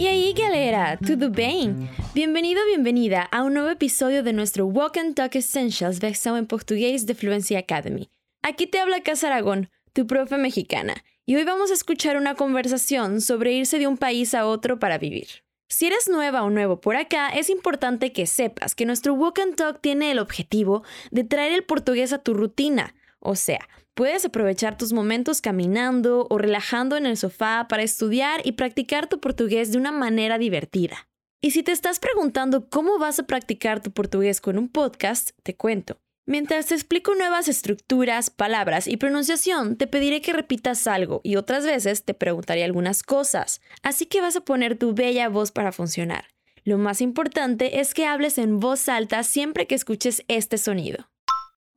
E aí, galera, tudo bem? Bem-vindo, bem-vinda a um novo episódio de nosso Walk and Talk Essentials versão em português de Fluency Academy. Aqui te habla Casa Aragón, tu profe mexicana, y hoy vamos a escuchar una conversación sobre irse de un país a otro para vivir. Si eres nueva o nuevo por acá, es importante que sepas que nuestro Walk and Talk tiene el objetivo de traer el portugués a tu rutina, o sea, Puedes aprovechar tus momentos caminando o relajando en el sofá para estudiar y practicar tu portugués de una manera divertida. Y si te estás preguntando cómo vas a practicar tu portugués con un podcast, te cuento. Mientras te explico nuevas estructuras, palabras y pronunciación, te pediré que repitas algo y otras veces te preguntaré algunas cosas, así que vas a poner tu bella voz para funcionar. Lo más importante es que hables en voz alta siempre que escuches este sonido.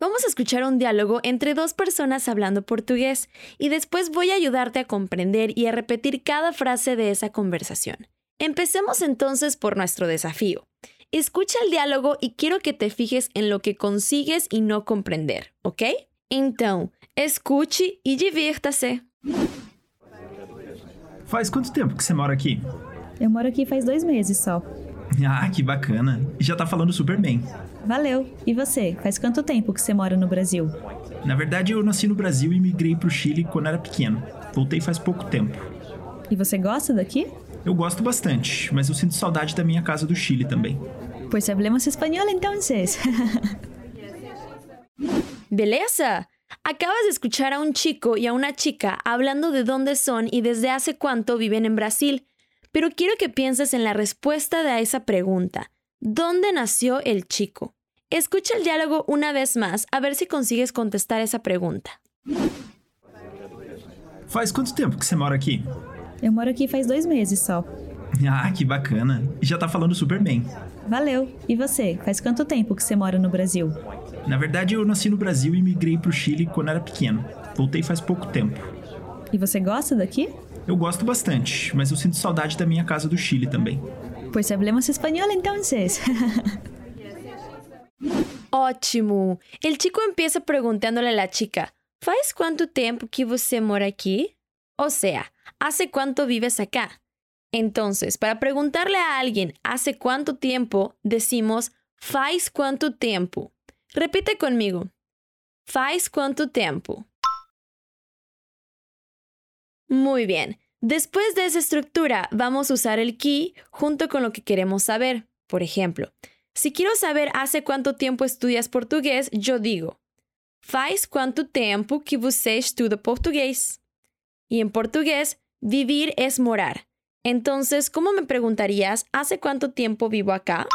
Vamos a escuchar un diálogo entre dos personas hablando portugués y después voy a ayudarte a comprender y a repetir cada frase de esa conversación. Empecemos entonces por nuestro desafío. Escucha el diálogo y quiero que te fijes en lo que consigues y no comprender, ¿ok? Então, escute e divirta-se. Faz quanto tempo que você mora aqui? Eu moro aqui faz dois meses só. Ah, que bacana. Já tá falando super bem. Valeu. E você? Faz quanto tempo que você mora no Brasil? Na verdade, eu nasci no Brasil e migrei pro Chile quando era pequeno. Voltei faz pouco tempo. E você gosta daqui? Eu gosto bastante, mas eu sinto saudade da minha casa do Chile também. Pues hablemos espanhol entonces. ¿Beleza? Acabas de escuchar a un chico y a una chica hablando de dónde son y desde hace cuánto viven en Brasil, pero quiero que pienses en la respuesta de esa pregunta. ¿Dónde nació el chico? Escucha el diálogo una vez más a ver si consigues contestar esa pregunta. Faz quanto tempo que você mora aqui? Eu moro aqui faz dois meses só. Ah, que bacana. E já tá falando super bem. Valeu. E você? Faz quanto tempo que você mora no Brasil? Na verdade, eu nasci no Brasil e migrei pro Chile quando era pequeno. Voltei faz pouco tempo. E você gosta daqui? Eu gosto bastante, mas eu sinto saudade da minha casa do Chile também. Pues hablemos español entonces. Ótimo! El chico empieza preguntándole a la chica, ¿Faz cuánto tiempo que você mora aquí? O sea, ¿hace cuánto vives acá? Entonces, para preguntarle a alguien ¿hace cuánto tiempo? decimos ¿faz cuánto tiempo? Repite conmigo. ¿Faz cuánto tiempo? Muy bien. Después de esa estructura, vamos a usar el key junto con lo que queremos saber. Por ejemplo, si quiero saber hace cuánto tiempo estudias portugués, yo digo, faz quanto tempo que você estuda portugués? Y en portugués, vivir es morar. Entonces, ¿cómo me preguntarías, ¿hace cuánto tiempo vivo acá?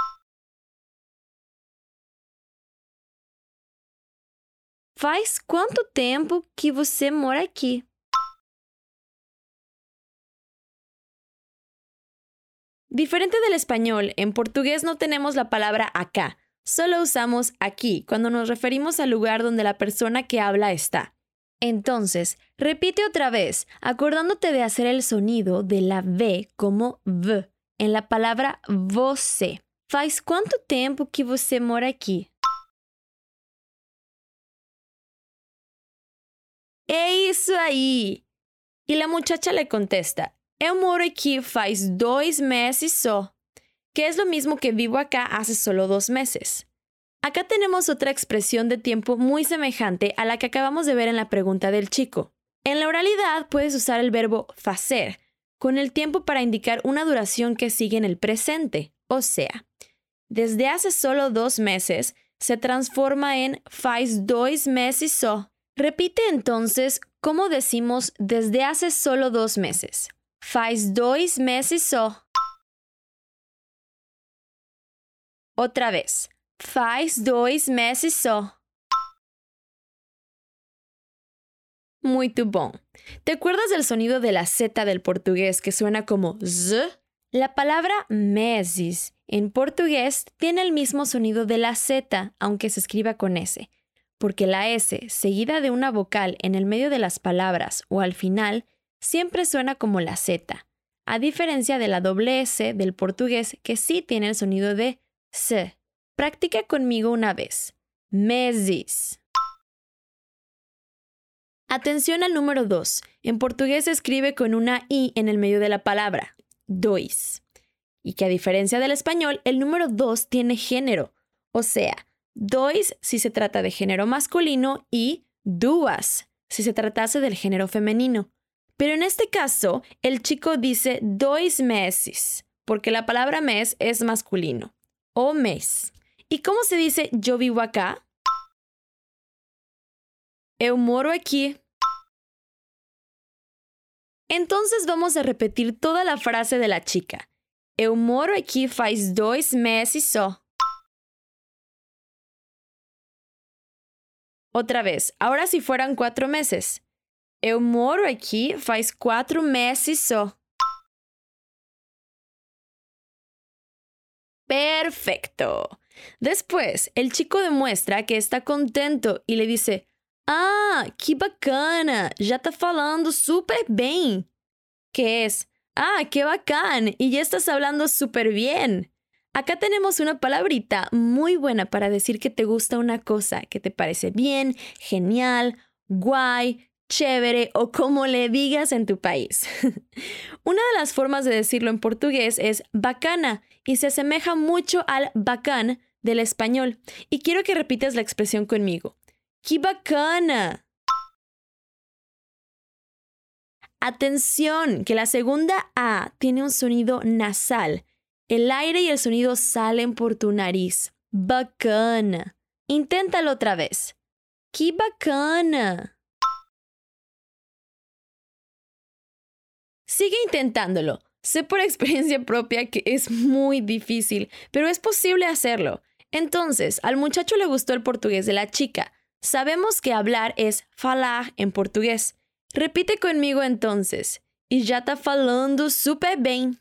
Faz quanto tempo que você mora aqui? Diferente del español, en portugués no tenemos la palabra acá, solo usamos aquí cuando nos referimos al lugar donde la persona que habla está. Entonces, repite otra vez, acordándote de hacer el sonido de la V como V en la palabra você. Faz quanto tempo que você mora aqui? É isso aí! Y la muchacha le contesta, Eu moro aquí faz dos meses só, que es lo mismo que vivo acá hace solo dos meses. Acá tenemos otra expresión de tiempo muy semejante a la que acabamos de ver en la pregunta del chico. En la oralidad puedes usar el verbo facer con el tiempo para indicar una duración que sigue en el presente, o sea, desde hace solo dos meses se transforma en faz dois meses só. Repite entonces cómo decimos desde hace solo dos meses. Faz dois meses só. Outra vez. Faz dois meses só. Muito bom. ¿Te acuerdas del sonido de la Z del portugués que suena como Z? La palabra meses en portugués tiene el mismo sonido de la Z, aunque se escriba con S, porque la S, seguida de una vocal en el medio de las palabras o al final, siempre suena como la Z, a diferencia de la doble S del portugués que sí tiene el sonido de S. Practica conmigo una vez. Meses. Atención al número 2. En portugués se escribe con una I en el medio de la palabra. dois. Y que a diferencia del español, el número dos tiene género. O sea, dois si se trata de género masculino y duas si se tratase del género femenino. Pero en este caso, el chico dice dois meses, porque la palabra mes es masculino, o mes. ¿Y cómo se dice yo vivo acá? Eu moro aquí. Entonces vamos a repetir toda la frase de la chica. Eu moro aqui faz dois meses só. Otra vez, ahora si fueran cuatro meses. Eu moro aqui faz quatro meses só. Perfecto. Después, el chico demuestra que está contento y le dice, Ah, que bacana, ya está falando súper bien. ¿Qué es? Ah, qué bacán, y ya estás hablando súper bien. Acá tenemos una palabrita muy buena para decir que te gusta una cosa, que te parece bien, genial, guay, chévere o como le digas en tu país. Una de las formas de decirlo en portugués es bacana y se asemeja mucho al bacán del español. Y quiero que repitas la expresión conmigo. ¡Qué bacana! Atención, que la segunda A tiene un sonido nasal. El aire y el sonido salen por tu nariz. Bacana. Inténtalo otra vez. ¡Qué bacana! Sigue intentándolo. Sé por experiencia propia que es muy difícil, pero es posible hacerlo. Entonces, al muchacho le gustó el portugués de la chica. Sabemos que hablar es falar en portugués. Repite conmigo entonces. Y ya está falando súper bien.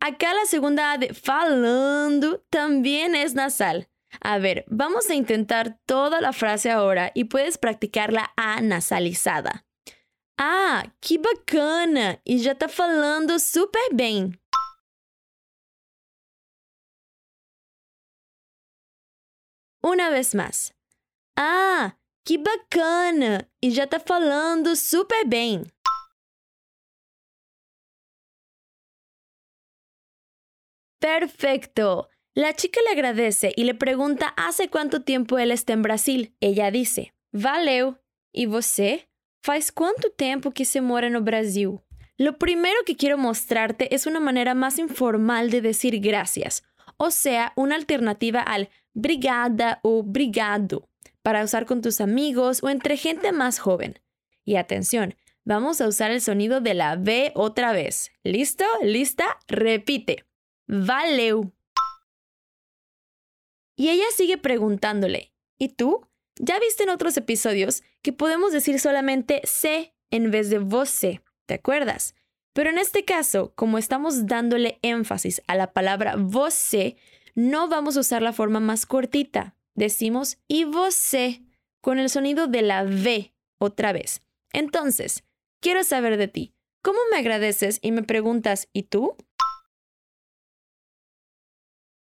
Acá la segunda A de falando también es nasal. A ver, vamos a intentar toda la frase ahora y puedes practicarla a nasalizada. Ah, que bacana! E já tá falando super bem. Una vez más. Ah, que bacana! E já tá falando super bem. Perfecto. La chica le agradece y le pregunta hace cuánto tiempo él está en Brasil. Ella dice, Valeu. ¿Y você? ¿Faz cuánto tiempo que se mora no Brasil? Lo primero que quiero mostrarte es una manera más informal de decir gracias, o sea, una alternativa al brigada o brigado, para usar con tus amigos o entre gente más joven. Y atención, vamos a usar el sonido de la V otra vez. ¿Listo? ¿Lista? Repite. Valeu. Y ella sigue preguntándole, ¿y tú? Ya viste en otros episodios que podemos decir solamente sé en vez de você, ¿te acuerdas? Pero en este caso, como estamos dándole énfasis a la palabra você, no vamos a usar la forma más cortita. Decimos y você con el sonido de la V otra vez. Entonces, quiero saber de ti. ¿Cómo me agradeces y me preguntas ¿y tú?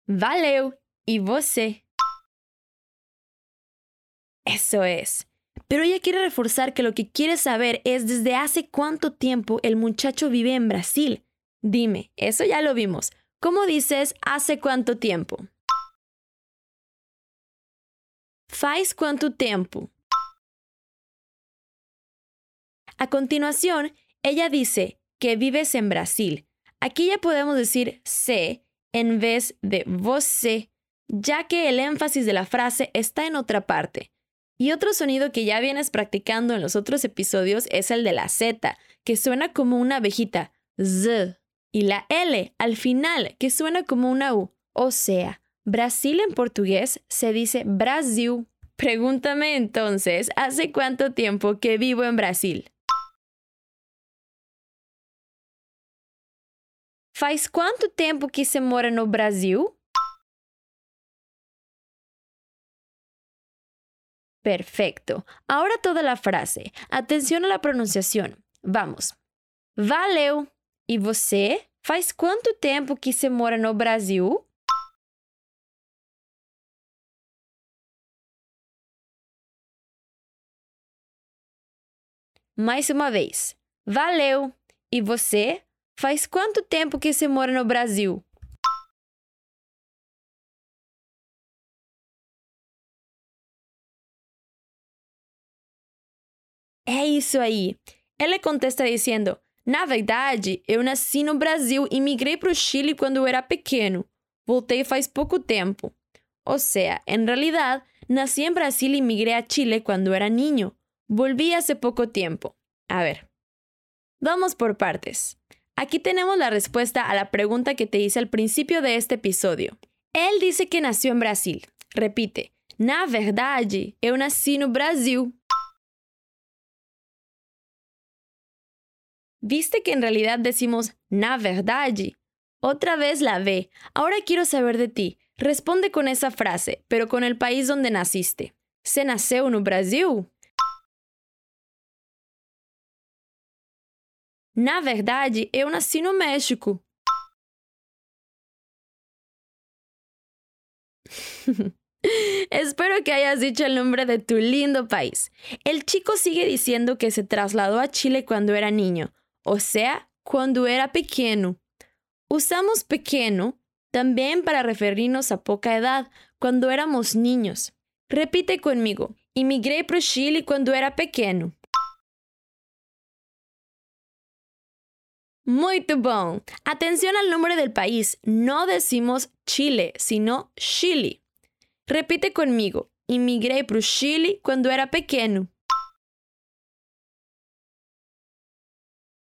Valeu! ¿Y você? Eso es. Pero ella quiere reforzar que lo que quiere saber es desde hace cuánto tiempo el muchacho vive en Brasil. Dime, eso ya lo vimos. ¿Cómo dices hace cuánto tiempo? Faz cuánto tiempo. A continuación, ella dice que vives en Brasil. Aquí ya podemos decir sé en vez de você, ya que el énfasis de la frase está en otra parte. Y otro sonido que ya vienes practicando en los otros episodios es el de la Z, que suena como una abejita, Z, y la L al final, que suena como una U. O sea, Brasil en portugués se dice Brasil. Pregúntame entonces, ¿hace cuánto tiempo que vivo en Brasil? Faz quanto tempo que se mora no Brasil? Perfecto. Ahora toda la frase. Atención a la pronunciación. Vamos. Valeu. E você? Faz quanto tempo que se mora no Brasil? Mais uma vez. Valeu! E você? Faz quanto tempo que você mora no Brasil? É isso aí. Ela contesta dizendo: Na verdade, eu nasci no Brasil e migrei para o Chile quando eu era pequeno. Voltei faz pouco tempo. Ou seja, em realidade, nasci em Brasil e migrei a Chile quando era niño. Volví hace poco tiempo. A ver. Vamos por partes. Aquí tenemos la respuesta a la pregunta que te hice al principio de este episodio. Él dice que nació en Brasil. Repite. Na verdade, eu nasci no Brasil. ¿Viste que en realidad decimos na verdade? Otra vez la ve. Ahora quiero saber de ti. Responde con esa frase, pero con el país donde naciste. ¿Se nasceu no Brasil? Na verdade, eu nasci no México. Espero que hayas dicho el nombre de tu lindo país. El chico sigue diciendo que se trasladó a Chile cuando era niño, o sea, cuando era pequeño. Usamos pequeño también para referirnos a poca edad, cuando éramos niños. Repite conmigo. Imigré para Chile cuando era pequeño. Muy bom. Atención al nombre del país. No decimos Chile, sino Chile. Repite conmigo. Imigré para Chile cuando era pequeño.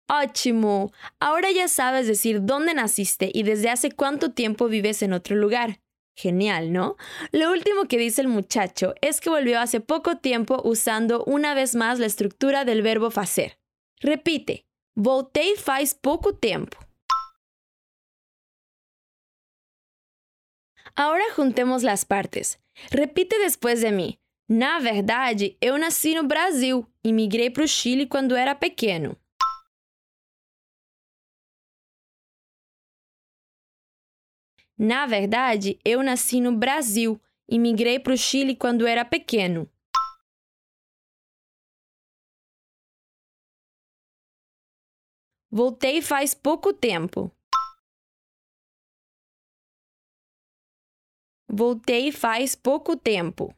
Ótimo. Ahora ya sabes decir dónde naciste y desde hace cuánto tiempo vives en otro lugar. Genial, ¿no? Lo último que dice el muchacho es que volvió hace poco tiempo usando una vez más la estructura del verbo facer. Repite. Voltei faz poco tiempo. Ahora juntemos las partes. Repite después de mí. Na verdade, eu nasci no Brasil e migrei para o Chile quando era pequeno. Na verdade, eu nasci no Brasil e migrei para o Chile quando era pequeno. Voltei faz pouco tempo. Voltei faz pouco tempo.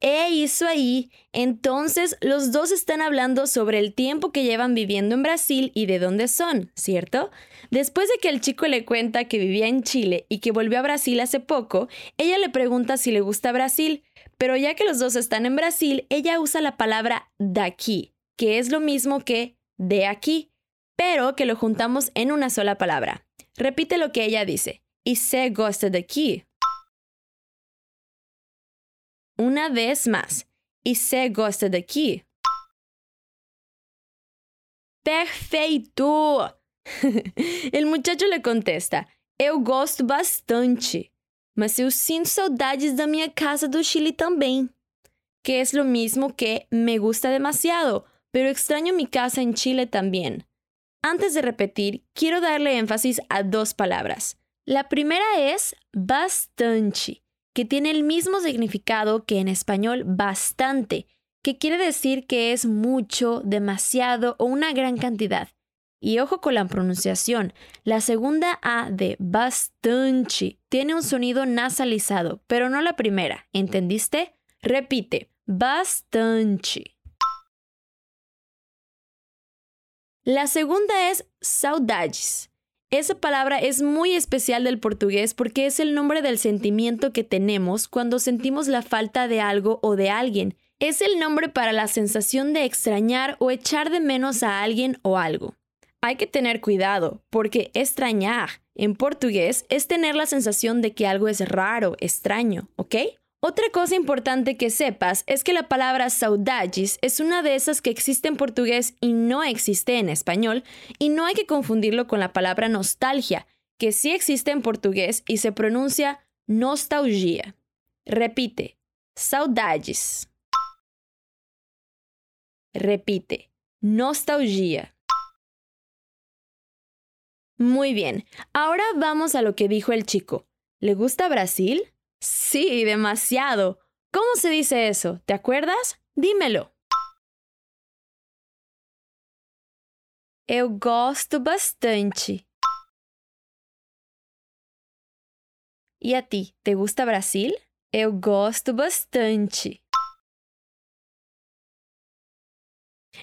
¡Eh, eso ahí! Entonces, los dos están hablando sobre el tiempo que llevan viviendo en Brasil y de dónde son, ¿cierto? Después de que el chico le cuenta que vivía en Chile y que volvió a Brasil hace poco, ella le pregunta si le gusta Brasil, pero ya que los dos están en Brasil, ella usa la palabra aquí, que es lo mismo que de aquí, pero que lo juntamos en una sola palabra. Repite lo que ella dice. Y se gosta de aquí. Una vez más. E você gosta daqui? Perfeito! El muchacho le contesta: Eu gosto bastante, mas eu sinto saudades da minha casa do Chile também. Que es lo mismo que me gusta demasiado, pero extraño mi casa en Chile también. Antes de repetir, quiero darle énfasis a dos palabras. La primera es bastante que tiene el mismo significado que en español bastante, que quiere decir que es mucho, demasiado o una gran cantidad. Y ojo con la pronunciación, la segunda A de bastante tiene un sonido nasalizado, pero no la primera, ¿entendiste? Repite, bastante. La segunda es saudades. Esa palabra es muy especial del portugués porque es el nombre del sentimiento que tenemos cuando sentimos la falta de algo o de alguien. Es el nombre para la sensación de extrañar o echar de menos a alguien o algo. Hay que tener cuidado porque extrañar en portugués es tener la sensación de que algo es raro, extraño, ¿ok? Otra cosa importante que sepas es que la palabra saudades es una de esas que existe en portugués y no existe en español, y no hay que confundirlo con la palabra nostalgia, que sí existe en portugués y se pronuncia nostalgia. Repite, saudades. Repite, nostalgia. Muy bien, ahora vamos a lo que dijo el chico. ¿Le gusta Brasil? Sí, demasiado. ¿Cómo se dice eso? ¿Te acuerdas? Dímelo. Eu gosto bastante. E a ti, te gusta Brasil? Eu gosto bastante.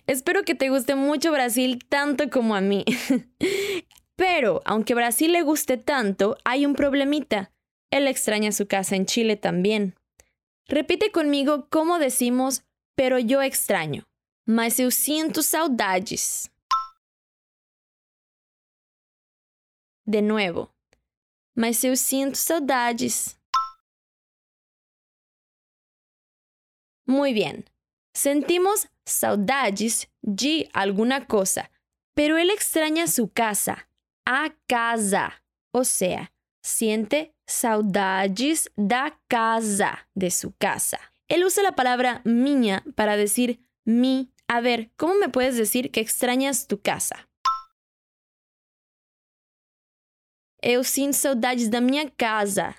Espero que te guste mucho Brasil tanto como a mí. Pero, aunque Brasil le guste tanto, hay un problemita. Él extraña su casa en Chile también. Repite conmigo cómo decimos, pero yo extraño. Mas eu sinto saudades. De nuevo. Mas eu sinto saudades. Muy bien. Sentimos saudades de alguna cosa, pero él extraña su casa, a casa. O sea, siente saudades da casa, de su casa. Él usa la palabra minha para decir mi. A ver, ¿cómo me puedes decir que extrañas tu casa? Eu sinto saudades da minha casa.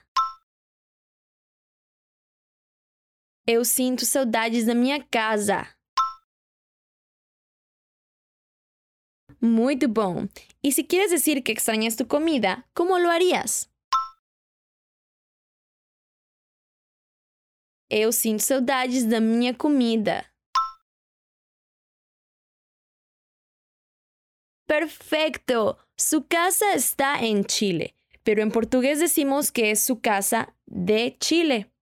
Eu sinto saudades da minha casa. Muito bom. Y si quieres decir que extrañas tu comida, ¿cómo lo harías? Eu sinto saudades da minha comida. Perfecto. Su casa está en Chile, pero en portugués decimos que es su casa de Chile.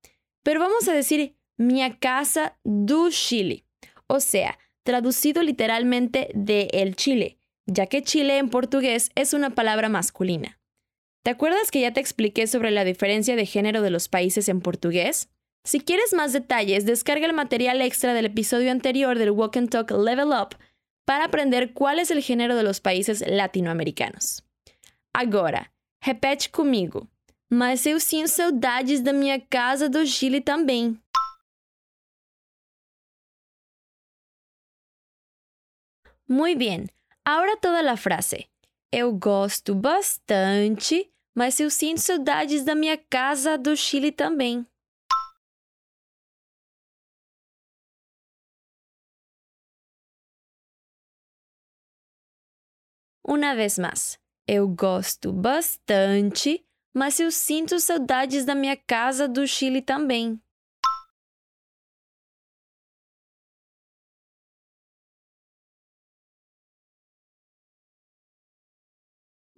Pero vamos a decir mi casa do Chile, o sea, traducido literalmente de el Chile, ya que Chile en portugués es una palabra masculina. ¿Te acuerdas que ya te expliqué sobre la diferencia de género de los países en portugués? Si quieres más detalles, descarga el material extra del episodio anterior del Walk and Talk Level Up para aprender cuál es el género de los países latinoamericanos. Agora, repete comigo. Mas eu sinto saudades da minha casa do Chile também. Muy bien. Ahora toda la frase. Eu gosto bastante, mas eu sinto saudades da minha casa do Chile também. Uma vez mais. Eu gosto bastante, mas eu sinto saudades da minha casa do Chile também.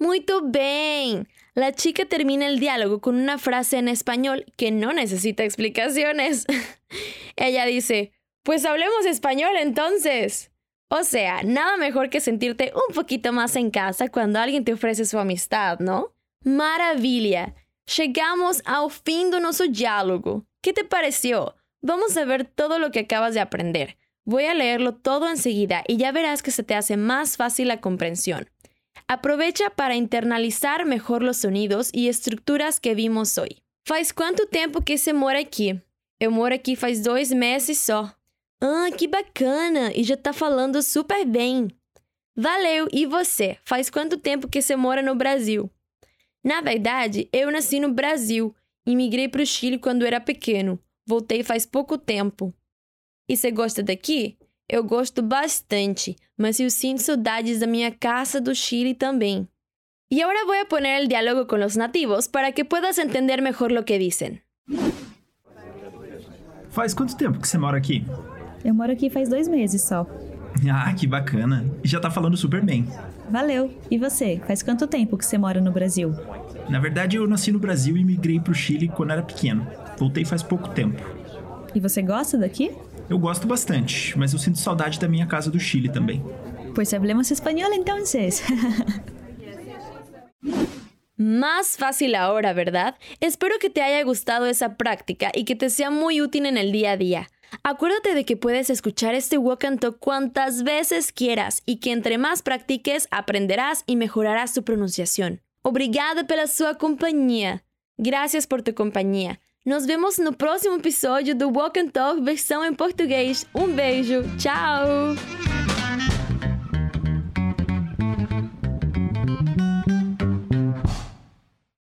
Muito bem! La chica termina el diálogo con una frase en español que no necesita explicaciones. Ella dice, pues hablemos español entonces. O sea, nada mejor que sentirte un poquito más en casa cuando alguien te ofrece su amistad, ¿no? Maravilha! Chegamos ao fim do nosso diálogo. ¿Qué te pareció? Vamos a ver todo lo que acabas de aprender. Voy a leerlo todo enseguida y ya verás que se te hace más fácil la comprensión. Aprovecha para internalizar mejor los sonidos y estructuras que vimos hoy. Faz quanto tempo que você mora aqui? Eu moro aqui faz dois meses só. Ah, que bacana! E já tá falando super bem. Valeu! E você? Faz quanto tempo que você mora no Brasil? Na verdade, eu nasci no Brasil e migrei para o Chile quando era pequeno. Voltei faz pouco tempo. E você gosta daqui? Eu gosto bastante, mas eu sinto saudades da minha casa do Chile também. Y ahora voy a poner diálogo con los nativos para que puedas entender mejor lo que dicen. Faz quanto tempo que você mora aqui? Eu moro aqui faz dois meses só. Ah, que bacana. E já tá falando super bem. Valeu. E você? Faz quanto tempo que você mora no Brasil? Na verdade, eu nasci no Brasil e migrei pro Chile quando era pequeno. Voltei faz pouco tempo. E você gosta daqui? Eu gosto bastante, mas eu sinto saudade da minha casa do Chile também. Pues hablemos español entonces. Más fácil ahora, ¿verdad? Espero que te haya gustado esa práctica y que te sea muy útil en el día a día. Acuérdate de que puedes escuchar este Walk and Talk cuantas veces quieras y que entre más practiques aprenderás y mejorarás tu pronunciación. Obrigada pela sua companhia. Gracias por tu companhia. Nos vemos no próximo episódio do Walk and Talk versão em português. Um beijo. Tchau!